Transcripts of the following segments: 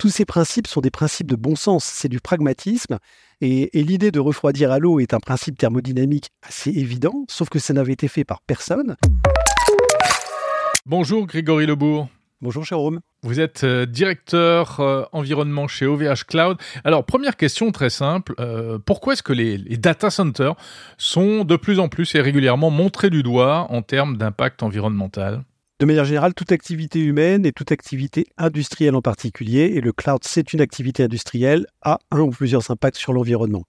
tous ces principes sont des principes de bon sens, c'est du pragmatisme. Et, l'idée de refroidir à l'eau est un principe thermodynamique assez évident, sauf que ça n'avait été fait par personne. Bonjour Grégory Lebourg. Bonjour Jérôme. Vous êtes euh, directeur euh, environnement chez OVH Cloud. Alors première question très simple, euh, pourquoi est-ce que les, les, data centers sont de plus en plus et régulièrement montrés du doigt en termes d'impact environnemental? De manière générale, toute activité humaine et toute activité industrielle en particulier, et le cloud c'est une activité industrielle, a un ou plusieurs impacts sur l'environnement.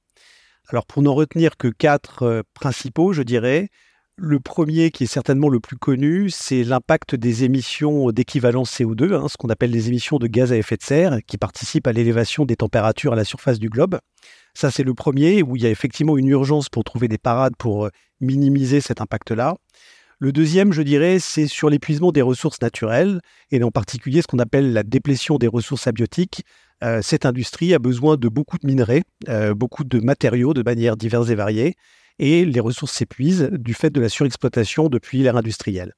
Alors pour n'en retenir que quatre principaux, je dirais, le premier, qui est certainement le plus connu, c'est l'impact des émissions d'équivalent CO2, hein, ce qu'on appelle les émissions de gaz à effet de serre, qui participent à l'élévation des températures à la surface du globe. Ça, c'est le premier, où il y a effectivement une urgence pour trouver des parades pour euh, minimiser cet impact-là. Le deuxième, je dirais, c'est sur l'épuisement des ressources naturelles, et en particulier ce qu'on appelle la déplétion des ressources abiotiques. Euh, cette industrie a besoin de beaucoup de minerais, euh, beaucoup de matériaux de manière diverses et variées et les ressources s'épuisent du fait de la surexploitation depuis l'ère industrielle.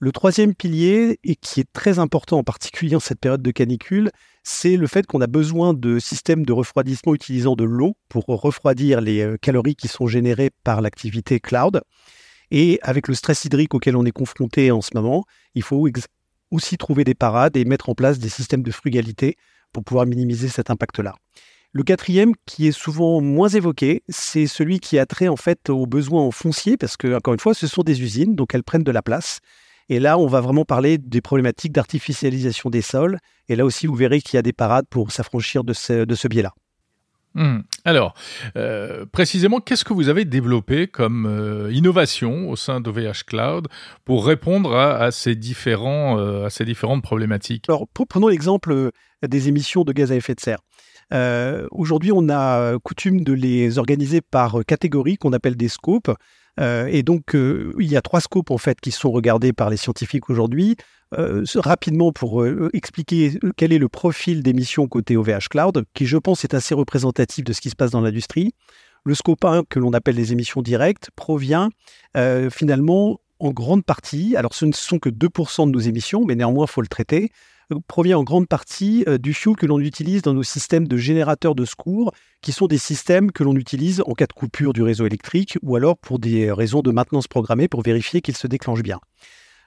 Le troisième pilier, et qui est très important en particulier en cette période de canicule, c'est le fait qu'on a besoin de systèmes de refroidissement utilisant de l'eau pour refroidir les euh, calories qui sont générées par l'activité cloud. Et avec le stress hydrique auquel on est confronté en ce moment, il faut aussi trouver des parades et mettre en place des systèmes de frugalité pour pouvoir minimiser cet impact-là. Le quatrième, qui est souvent moins évoqué, c'est celui qui a trait en fait aux besoins en foncier, parce que, encore une fois, ce sont des usines, donc elles prennent de la place. Et là, on va vraiment parler des problématiques d'artificialisation des sols. Et là aussi, vous verrez qu'il y a des parades pour s'affranchir de ce, biais-là. Hmm. Alors, euh, précisément, qu'est-ce que vous avez développé comme euh, innovation au sein d'OVH Cloud pour répondre à, ces, différents, euh, à ces différentes problématiques? Alors, prenons l'exemple des émissions de gaz à effet de serre. Aujourd'hui, on a coutume de les organiser par catégories qu'on appelle des scopes. Euh, et donc, euh, il y a trois scopes en fait qui sont regardés par les scientifiques aujourd'hui. rapidement, pour expliquer quel est le profil d'émissions côté OVH Cloud, qui je pense est assez représentatif de ce qui se passe dans l'industrie. Le scope 1, que l'on appelle les émissions directes, provient finalement en grande partie, alors ce ne sont que 2% de nos émissions, mais néanmoins, il faut le traiter, provient en grande partie euh, du fuel que l'on utilise dans nos systèmes de générateurs de secours, qui sont des systèmes que l'on utilise en cas de coupure du réseau électrique ou alors pour des raisons de maintenance programmée pour vérifier qu'il se déclenche bien.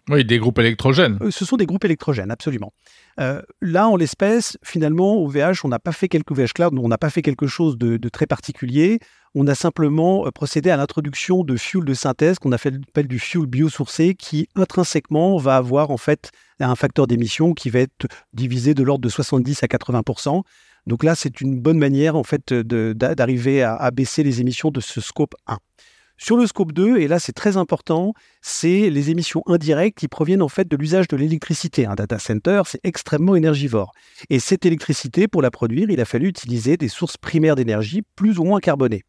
Oui, des groupes électrogènes. Euh, ce sont des groupes électrogènes, absolument. Euh, là, en l'espèce, finalement, au VH, on n'a pas fait quelque VH on n'a pas fait quelque chose de, très particulier. On a simplement procédé à l'introduction de fuel de synthèse qu'on appelle du fuel biosourcé, qui intrinsèquement va avoir en fait un facteur d'émission qui va être divisé de l'ordre de 70 à 80% Donc là, c'est une bonne manière en fait d'arriver à, baisser les émissions de ce scope 1. Sur le scope 2, et là c'est très important, c'est les émissions indirectes qui proviennent en fait de l'usage de l'électricité. Un data center, c'est extrêmement énergivore. Et cette électricité, pour la produire, il a fallu utiliser des sources primaires d'énergie plus ou moins carbonées.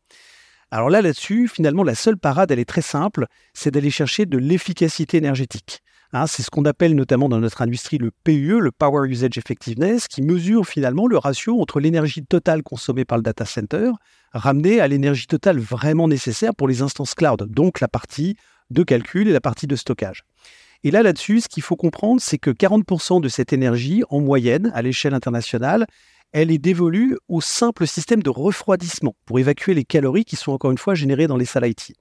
Alors là, là-dessus, finalement, la seule parade, elle est très simple, c'est d'aller chercher de l'efficacité énergétique. Hein, c'est ce qu'on appelle notamment dans notre industrie le PUE, le Power Usage Effectiveness, qui mesure finalement le ratio entre l'énergie totale consommée par le data center ramenée à l'énergie totale vraiment nécessaire pour les instances cloud, donc la partie de calcul et la partie de stockage. Et là, là-dessus, ce qu'il faut comprendre, c'est que 40% de cette énergie, en moyenne, à l'échelle internationale, elle est dévolue au simple système de refroidissement pour évacuer les calories qui sont encore une fois générées dans les salles IT.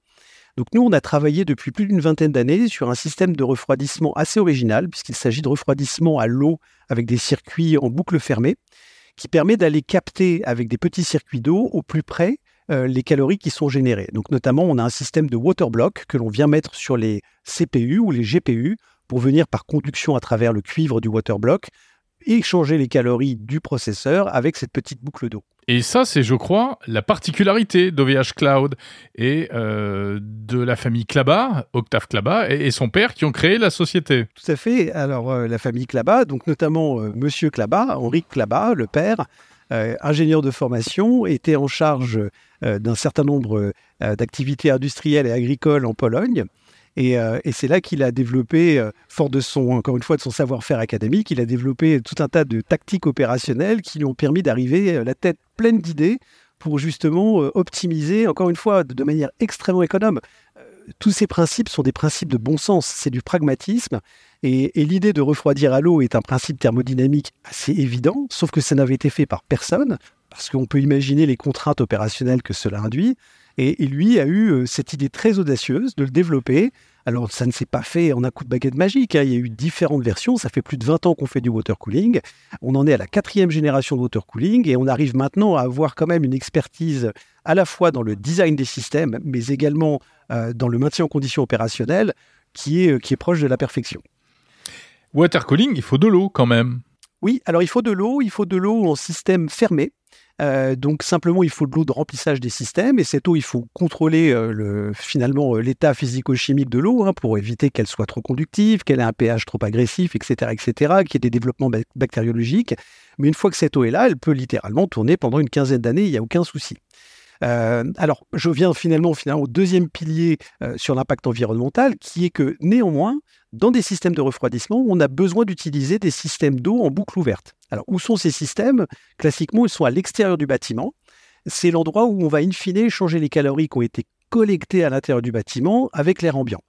Donc nous, on a travaillé depuis plus d'une vingtaine d'années sur un système de refroidissement assez original, puisqu'il s'agit de refroidissement à l'eau avec des circuits en boucle fermée, qui permet d'aller capter avec des petits circuits d'eau au plus près euh, les calories qui sont générées. Donc notamment, on a un système de water block que l'on vient mettre sur les CPU ou les GPU pour venir par conduction à travers le cuivre du water block échanger les calories du processeur avec cette petite boucle d'eau. Et ça, c'est, je crois, la particularité d'OVH Cloud et euh, de la famille Klaba, Octave Klaba, et, son père qui ont créé la société. Tout à fait. Alors, euh, la famille Klaba, donc notamment euh, Monsieur Klaba, Henri Klaba, le père, ingénieur de formation, était en charge d'un certain nombre d'activités industrielles et agricoles en Pologne. Euh, et, c'est là qu'il a développé, euh, fort de son, encore une fois, de son savoir-faire académique, il a développé tout un tas de tactiques opérationnelles qui lui ont permis d'arriver euh, la tête pleine d'idées pour justement optimiser, encore une fois, de, manière extrêmement économe. tous ces principes sont des principes de bon sens, c'est du pragmatisme. Et, l'idée de refroidir à l'eau est un principe thermodynamique assez évident, sauf que ça n'avait été fait par personne, parce qu'on peut imaginer les contraintes opérationnelles que cela induit. Et, et lui a eu euh, cette idée très audacieuse de le développer alors, ça ne s'est pas fait en un coup de baguette magique. Hein. Il y a eu différentes versions. Ça fait plus de 20 ans qu'on fait du water cooling. On en est à la quatrième génération de water cooling et on arrive maintenant à avoir quand même une expertise à la fois dans le design des systèmes, mais également euh, dans le maintien en conditions opérationnelles qui est, euh, qui est proche de la perfection. Water cooling, il faut de l'eau quand même. Oui, alors il faut de l'eau, il faut de l'eau en système fermé. Euh, donc simplement, il faut de l'eau de remplissage des systèmes et cette eau, il faut contrôler euh, le, finalement euh, l'état physico-chimique de l'eau hein, pour éviter qu'elle soit trop conductive, qu'elle ait un pH trop agressif, etc., etc., qu'il y ait des développements bactériologiques. Mais une fois que cette eau est là, elle peut littéralement tourner pendant une quinzaine d'années, il n'y a aucun souci. alors, je viens finalement au deuxième pilier sur l'impact environnemental, qui est que néanmoins, dans des systèmes de refroidissement, on a besoin d'utiliser des systèmes d'eau en boucle ouverte. Alors, où sont ces systèmes? Classiquement, ils sont à l'extérieur du bâtiment. C'est l'endroit où on va in fine changer les calories qui ont été collectées à l'intérieur du bâtiment avec l'air ambiant.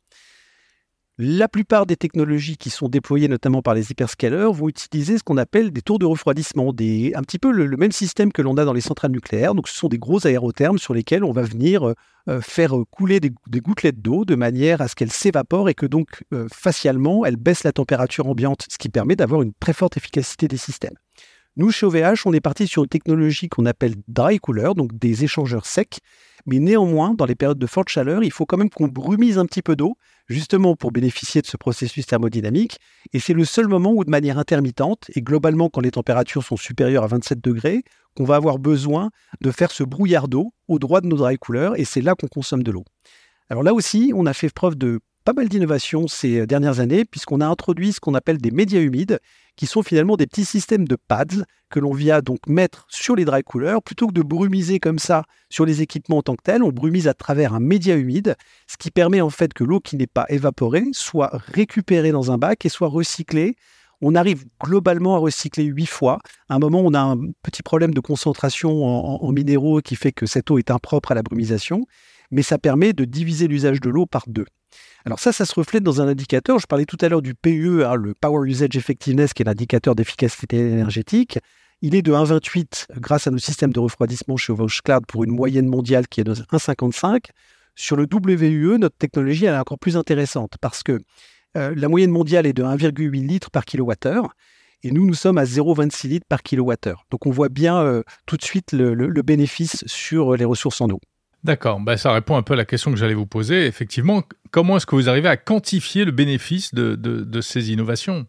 La plupart des technologies qui sont déployées notamment par les hyperscalers vont utiliser ce qu'on appelle des tours de refroidissement, un petit peu le, même système que l'on a dans les centrales nucléaires. Donc ce sont des gros aérothermes sur lesquels on va venir euh, faire couler des, gouttelettes d'eau de manière à ce qu'elles s'évaporent et que donc euh, facialement elles baissent la température ambiante, ce qui permet d'avoir une très forte efficacité des systèmes. Nous, chez OVH, on est parti sur une technologie qu'on appelle dry cooler, donc des échangeurs secs. Mais néanmoins, dans les périodes de forte chaleur, il faut quand même qu'on brumise un petit peu d'eau, justement pour bénéficier de ce processus thermodynamique. Et c'est le seul moment où, de manière intermittente, et globalement quand les températures sont supérieures à 27 degrés, qu'on va avoir besoin de faire ce brouillard d'eau au droit de nos dry coolers, et c'est là qu'on consomme de l'eau. Alors là aussi, on a fait preuve de pas mal d'innovations ces dernières années, puisqu'on a introduit ce qu'on appelle des médias humides, qui sont finalement des petits systèmes de pads que l'on vient donc mettre sur les dry coolers. Plutôt que de brumiser comme ça sur les équipements en tant que tels, on brumise à travers un média humide, ce qui permet en fait que l'eau qui n'est pas évaporée soit récupérée dans un bac et soit recyclée. On arrive globalement à recycler huit fois. À un moment, on a un petit problème de concentration en minéraux qui fait que cette eau est impropre à la brumisation, mais ça permet de diviser l'usage de l'eau par deux. Alors ça, ça se reflète dans un indicateur. Je parlais tout à l'heure du PUE, hein, le Power Usage Effectiveness, qui est l'indicateur d'efficacité énergétique. Il est de 1,28 grâce à nos systèmes de refroidissement chez Cloud pour une moyenne mondiale qui est de 1,55. Sur le WUE, notre technologie est encore plus intéressante parce que euh, la moyenne mondiale est de 1,8 litres par kilowattheure et nous, nous sommes à 0,26 litres par kilowattheure. Donc on voit bien euh, tout de suite le bénéfice sur les ressources en eau. D'accord, bah, ça répond un peu à la question que j'allais vous poser. Effectivement, comment est-ce que vous arrivez à quantifier le bénéfice de, ces innovations?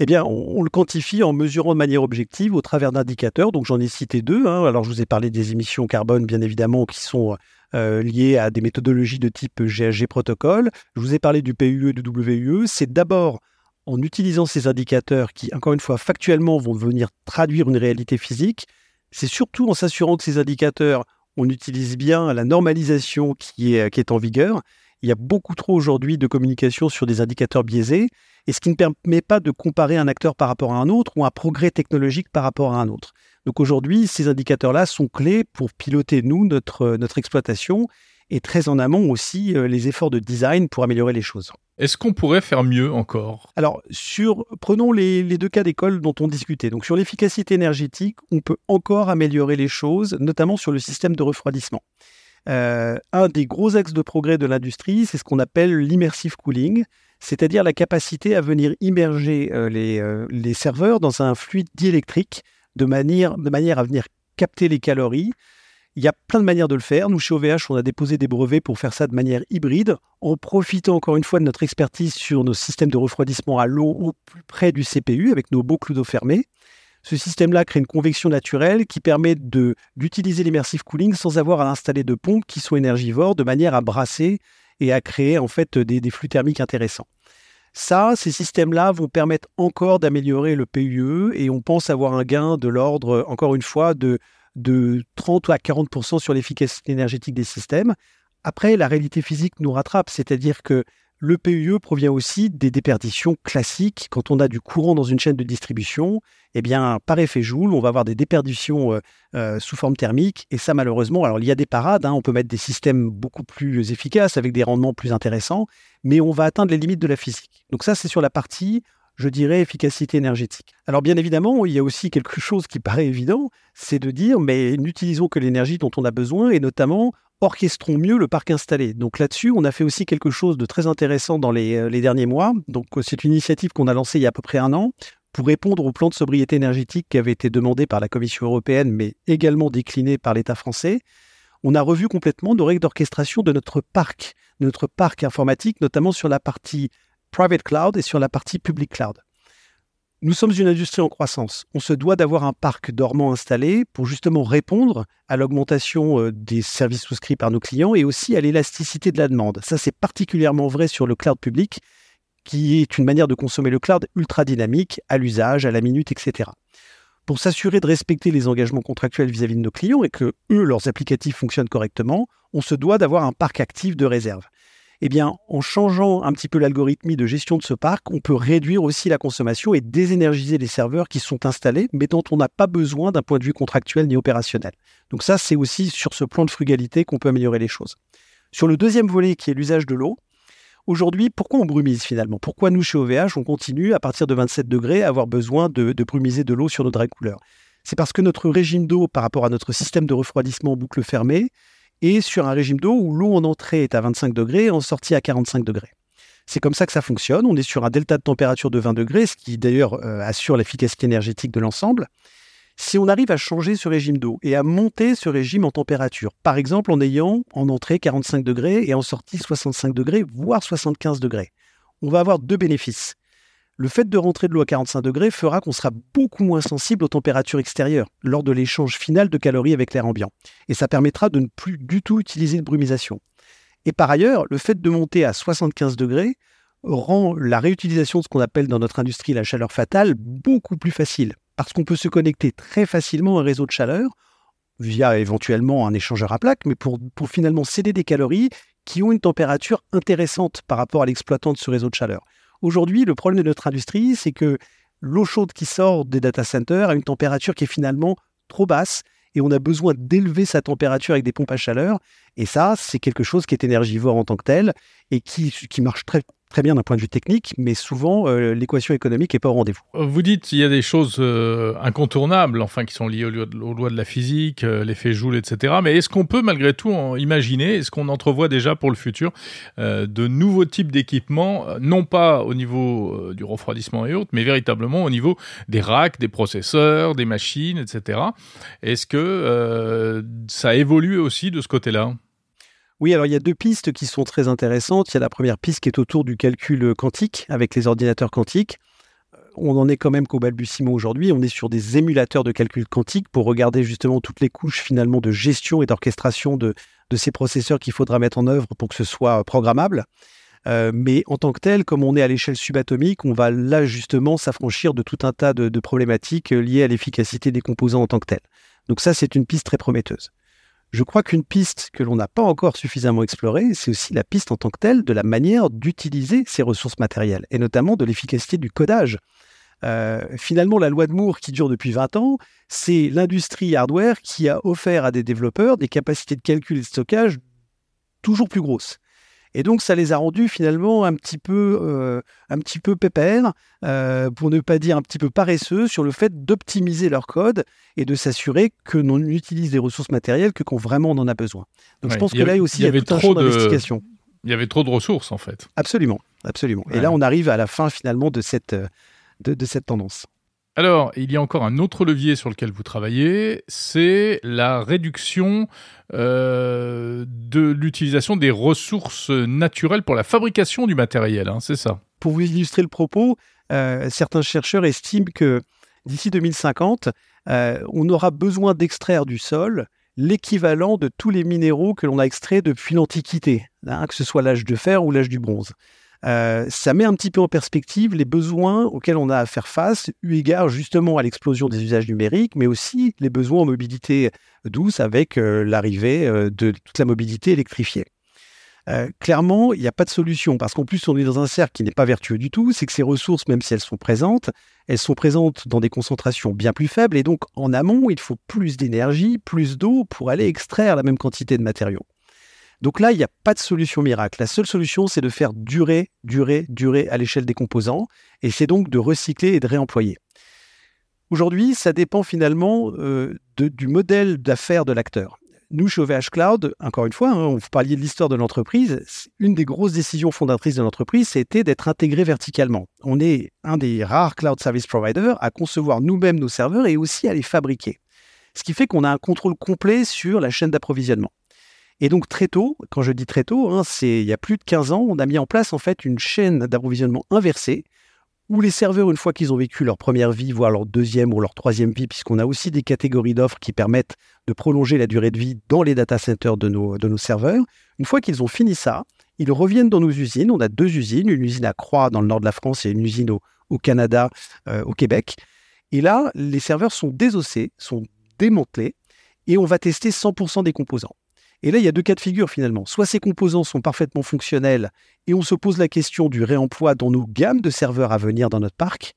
Eh bien, on, le quantifie en mesurant de manière objective au travers d'indicateurs. Donc, j'en ai cité deux. Hein. Alors, je vous ai parlé des émissions carbone, bien évidemment, qui sont euh, liées à des méthodologies de type GHG protocole. Je vous ai parlé du PUE et du WUE. C'est d'abord en utilisant ces indicateurs qui, encore une fois, factuellement vont venir traduire une réalité physique. C'est surtout en s'assurant que ces indicateurs on utilise bien la normalisation qui est, en vigueur. Il y a beaucoup trop aujourd'hui de communication sur des indicateurs biaisés, et ce qui ne permet pas de comparer un acteur par rapport à un autre ou un progrès technologique par rapport à un autre. Donc aujourd'hui, ces indicateurs-là sont clés pour piloter, nous, notre exploitation, et très en amont aussi euh, les efforts de design pour améliorer les choses. Est-ce qu'on pourrait faire mieux encore? Alors, sur, prenons les, deux cas d'école dont on discutait. Donc, sur l'efficacité énergétique, on peut encore améliorer les choses, notamment sur le système de refroidissement. Euh, un des gros axes de progrès de l'industrie, c'est ce qu'on appelle l'immersive cooling, c'est-à-dire la capacité à venir immerger euh, les, les, serveurs dans un fluide diélectrique de manière, de manière à venir capter les calories il y a plein de manières de le faire. Nous, chez OVH, on a déposé des brevets pour faire ça de manière hybride, en profitant encore une fois de notre expertise sur nos systèmes de refroidissement à l'eau au plus près du CPU, avec nos boucles d'eau fermées. Ce système-là crée une convection naturelle qui permet d'utiliser l'immersive cooling sans avoir à installer de pompes qui soient énergivores, de manière à brasser et à créer en fait des, des flux thermiques intéressants. Ça, ces systèmes-là vont permettre encore d'améliorer le PUE et on pense avoir un gain de l'ordre, encore une fois, de de 30 à 40 sur l'efficacité énergétique des systèmes. Après, la réalité physique nous rattrape, c'est-à-dire que Le PUE provient aussi des déperditions classiques. Quand on a du courant dans une chaîne de distribution, eh bien, par effet Joule, on va avoir des déperditions euh, euh, sous forme thermique. Et ça, malheureusement, alors il y a des parades, hein. on peut mettre des systèmes beaucoup plus efficaces avec des rendements plus intéressants, mais on va atteindre les limites de la physique. Donc ça, c'est sur la partie je dirais, efficacité énergétique. Alors bien évidemment, il y a aussi quelque chose qui paraît évident, c'est de dire, mais n'utilisons que l'énergie dont on a besoin, et notamment orchestrons mieux le parc installé. Donc là-dessus, on a fait aussi quelque chose de très intéressant dans les, euh, derniers mois. Donc euh, c'est une initiative qu'on a lancée il y a à peu près un an pour répondre au plan de sobriété énergétique qui avait été demandé par la Commission européenne, mais également décliné par l'État français. On a revu complètement nos règles d'orchestration de notre parc, notre parc informatique, notamment sur la partie private cloud et sur la partie public cloud. Nous sommes une industrie en croissance. On se doit d'avoir un parc dormant installé pour justement répondre à l'augmentation euh, des services souscrits par nos clients et aussi à l'élasticité de la demande. Ça, c'est particulièrement vrai sur le cloud public, qui est une manière de consommer le cloud ultra dynamique, à l'usage, à la minute, etc. Pour s'assurer de respecter les engagements contractuels vis-à-vis -vis de nos clients et que eux, leurs applicatifs fonctionnent correctement, on se doit d'avoir un parc actif de réserve eh bien, en changeant un petit peu l'algorithmie de gestion de ce parc, on peut réduire aussi la consommation et désénergiser les serveurs qui sont installés, mais dont on n'a pas besoin d'un point de vue contractuel ni opérationnel. Donc ça, c'est aussi sur ce plan de frugalité qu'on peut améliorer les choses. Sur le deuxième volet, qui est l'usage de l'eau, aujourd'hui, pourquoi on brumise finalement? Pourquoi nous, chez OVH, on continue, à partir de 27 degrés, à avoir besoin de, brumiser de l'eau sur nos dry couleurs C'est parce que notre régime d'eau par rapport à notre système de refroidissement en boucle fermée, et sur un régime d'eau où l'eau en entrée est à 25 degrés et en sortie à 45 degrés. C'est comme ça que ça fonctionne. On est sur un delta de température de 20 degrés, ce qui d'ailleurs euh, assure l'efficacité énergétique de l'ensemble. Si on arrive à changer ce régime d'eau et à monter ce régime en température, par exemple en ayant en entrée 45 degrés et en sortie 65 degrés, voire 75 degrés, on va avoir deux bénéfices le fait de rentrer de l'eau à 45 degrés fera qu'on sera beaucoup moins sensible aux températures extérieures lors de l'échange final de calories avec l'air ambiant. Et ça permettra de ne plus du tout utiliser de brumisation. Et par ailleurs, le fait de monter à 75 degrés rend la réutilisation de ce qu'on appelle dans notre industrie la chaleur fatale beaucoup plus facile. Parce qu'on peut se connecter très facilement à un réseau de chaleur via éventuellement un échangeur à plaques, mais pour, pour finalement céder des calories qui ont une température intéressante par rapport à l'exploitant de ce réseau de chaleur. Aujourd'hui, le problème de notre industrie, c'est que l'eau chaude qui sort des data centers a une température qui est finalement trop basse et on a besoin d'élever sa température avec des pompes à chaleur. Et ça, c'est quelque chose qui est énergivore en tant que tel et qui, marche très, très bien d'un point de vue technique, mais souvent euh, l'équation économique n'est pas au rendez-vous. Euh, vous dites qu'il y a des choses euh, incontournables, enfin qui sont liées aux, lois de la physique, l'effet Joule, etc. Mais est-ce qu'on peut malgré tout en imaginer, est-ce qu'on entrevoit déjà pour le futur de nouveaux types d'équipements, non pas au niveau du refroidissement et autres, mais véritablement au niveau des racks, des processeurs, des machines, etc. Est-ce que ça évolue aussi de ce côté-là? Oui, alors il y a deux pistes qui sont très intéressantes. Il y a la première piste qui est autour du calcul quantique avec les ordinateurs quantiques. Euh, on en est quand même qu'au balbutiement aujourd'hui. On est sur des émulateurs de calcul quantique pour regarder justement toutes les couches finalement de gestion et d'orchestration de, ces processeurs qu'il faudra mettre en œuvre pour que ce soit programmable. Euh, mais en tant que tel, comme on est à l'échelle subatomique, on va là justement s'affranchir de tout un tas de, de problématiques liées à l'efficacité des composants en tant que tel. Donc ça, c'est une piste très prometteuse. Je crois qu'une piste que l'on n'a pas encore suffisamment explorée, c'est aussi la piste en tant que telle de la manière d'utiliser ces ressources matérielles, et notamment de l'efficacité du codage. Euh, finalement, la loi de Moore qui dure depuis 20 ans, c'est l'industrie hardware qui a offert à des développeurs des capacités de calcul et de stockage toujours plus grosses. Et donc, ça les a rendus finalement un petit peu, euh, un petit peu pépères, euh, pour ne pas dire un petit peu paresseux, sur le fait d'optimiser leur code et de s'assurer que l'on utilise des ressources matérielles que quand vraiment on en a besoin. Donc, je pense que là aussi, il y, avait trop d'investigation. Il y avait trop de ressources, en fait. Absolument, absolument. Et là, on arrive à la fin finalement de cette, de cette tendance. Alors, il y a encore un autre levier sur lequel vous travaillez, c'est la réduction euh, de l'utilisation des ressources naturelles pour la fabrication du matériel, hein, c'est ça Pour vous illustrer le propos, euh, certains chercheurs estiment que d'ici 2050, euh, on aura besoin d'extraire du sol l'équivalent de tous les minéraux que l'on a extraits depuis l'Antiquité, hein, que ce soit l'âge de fer ou l'âge du bronze. Euh, ça met un petit peu en perspective les besoins auxquels on a à faire face, eu égard justement à l'explosion des usages numériques, mais aussi les besoins en mobilité douce avec euh, l'arrivée euh, de toute la mobilité électrifiée. Clairement, il n'y a pas de solution parce qu'en plus, on est dans un cercle qui n'est pas vertueux du tout. C'est que ces ressources, même si elles sont présentes, elles sont présentes dans des concentrations bien plus faibles et donc en amont, il faut plus d'énergie, plus d'eau pour aller extraire la même quantité de matériaux. Donc là, il n'y a pas de solution miracle. La seule solution, c'est de faire durer, durer, durer à l'échelle des composants et c'est donc de recycler et de réemployer. Aujourd'hui, ça dépend finalement euh, du modèle d'affaires de l'acteur nous, chez OVH Cloud, encore une fois, hein, vous parliez de l'histoire de l'entreprise, une des grosses décisions fondatrices de l'entreprise, c'était d'être intégré verticalement. On est un des rares cloud service providers à concevoir nous-mêmes nos serveurs et aussi à les fabriquer. Ce qui fait qu'on a un contrôle complet sur la chaîne d'approvisionnement. Et donc très tôt, quand je dis très tôt, hein, c'est il y a plus de 15 ans, on a mis en place en fait une chaîne d'approvisionnement inversée où les serveurs, une fois qu'ils ont vécu leur première vie, voire leur deuxième ou leur troisième vie, puisqu'on a aussi des catégories d'offres qui permettent de prolonger la durée de vie dans les data centers de nos, serveurs, une fois qu'ils ont fini ça, ils reviennent dans nos usines. On a deux usines, une usine à Croix dans le nord de la France et une usine au, Canada, euh, au Québec. Et là, les serveurs sont désossés, sont démantelés, et on va tester 100% des composants. Et là, il y a deux cas de figure finalement. Soit ces composants sont parfaitement fonctionnels et on se pose la question du réemploi dans nos gammes de serveurs à venir dans notre parc.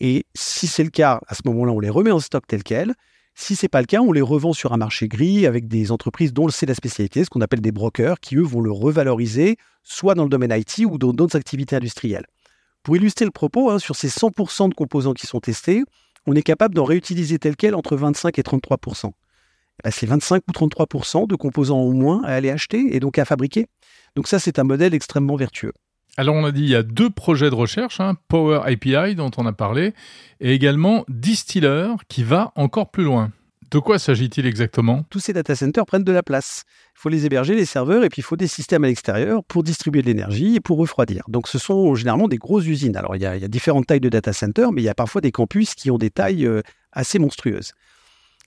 Et si c'est le cas, à ce moment-là, on les remet en stock tel quel. Si c'est pas le cas, on les revend sur un marché gris avec des entreprises dont c'est la spécialité, ce qu'on appelle des brokers, qui eux vont le revaloriser, soit dans le domaine IT ou dans d'autres activités industrielles. Pour illustrer le propos, hein, sur ces 100% de composants qui sont testés, on est capable d'en réutiliser tel quel entre 25 et 33%. Bah, c'est 25 ou 33% de composants au moins à aller acheter et donc à fabriquer. Donc ça, c'est un modèle extrêmement vertueux. Alors on a dit il y a deux projets de recherche, hein, Power API dont on a parlé, et également Distiller qui va encore plus loin. De quoi s'agit-il exactement? Tous ces data centers prennent de la place. Il faut les héberger, les serveurs, et puis il faut des systèmes à l'extérieur pour distribuer de l'énergie et pour refroidir. Donc ce sont généralement des grosses usines. Alors il y a, il y a différentes tailles de data centers, mais il y a parfois des campus qui ont des tailles euh, assez monstrueuses.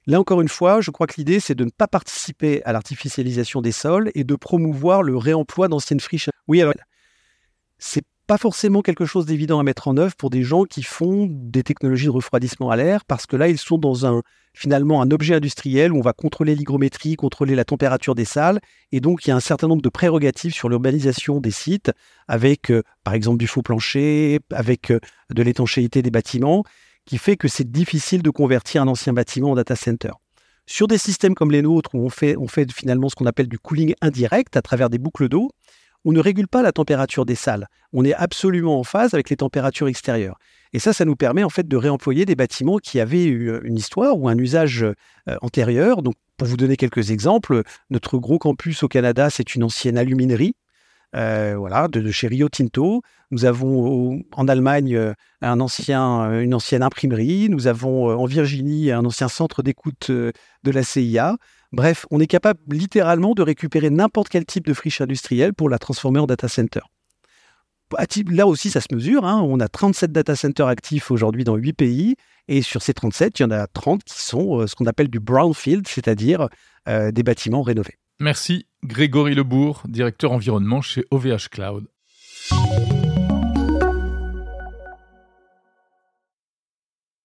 Là encore une fois, je crois que l'idée, c'est de ne pas participer à l'artificialisation des sols et de promouvoir le réemploi d'anciennes friches. Oui, alors, c'est pas forcément quelque chose d'évident à mettre en œuvre pour des gens qui font des technologies de refroidissement à l'air, parce que là, ils sont dans un finalement un objet industriel où on va contrôler l'hygrométrie, contrôler la température des salles, et donc il y a un certain nombre de prérogatives sur l'urbanisation des sites, avec euh, par exemple du faux plancher, avec euh, de l'étanchéité des bâtiments, qui fait que c'est difficile de convertir un ancien bâtiment en data center. Sur des systèmes comme les nôtres, où on fait, finalement ce qu'on appelle du cooling indirect à travers des boucles d'eau, on ne régule pas la température des salles. On est absolument en phase avec les températures extérieures. Et ça, ça nous permet en fait de réemployer des bâtiments qui avaient eu une histoire ou un usage euh, antérieur. Donc, pour vous donner quelques exemples, notre gros campus au Canada, c'est une ancienne aluminerie euh, voilà, de, chez Rio Tinto. Nous avons en Allemagne euh, euh, une ancienne imprimerie. Nous avons en Virginie un ancien centre d'écoute de la CIA. Bref, on est capable littéralement de récupérer n'importe quel type de friche industrielle pour la transformer en data center. Là aussi, ça se mesure. Hein. On a 37 data centers actifs aujourd'hui dans 8 pays. Et sur ces 37, il y en a 30 qui sont ce qu'on appelle du brownfield, c'est-à-dire des bâtiments rénovés. Merci Grégory Lebourg, directeur environnement chez OVH Cloud.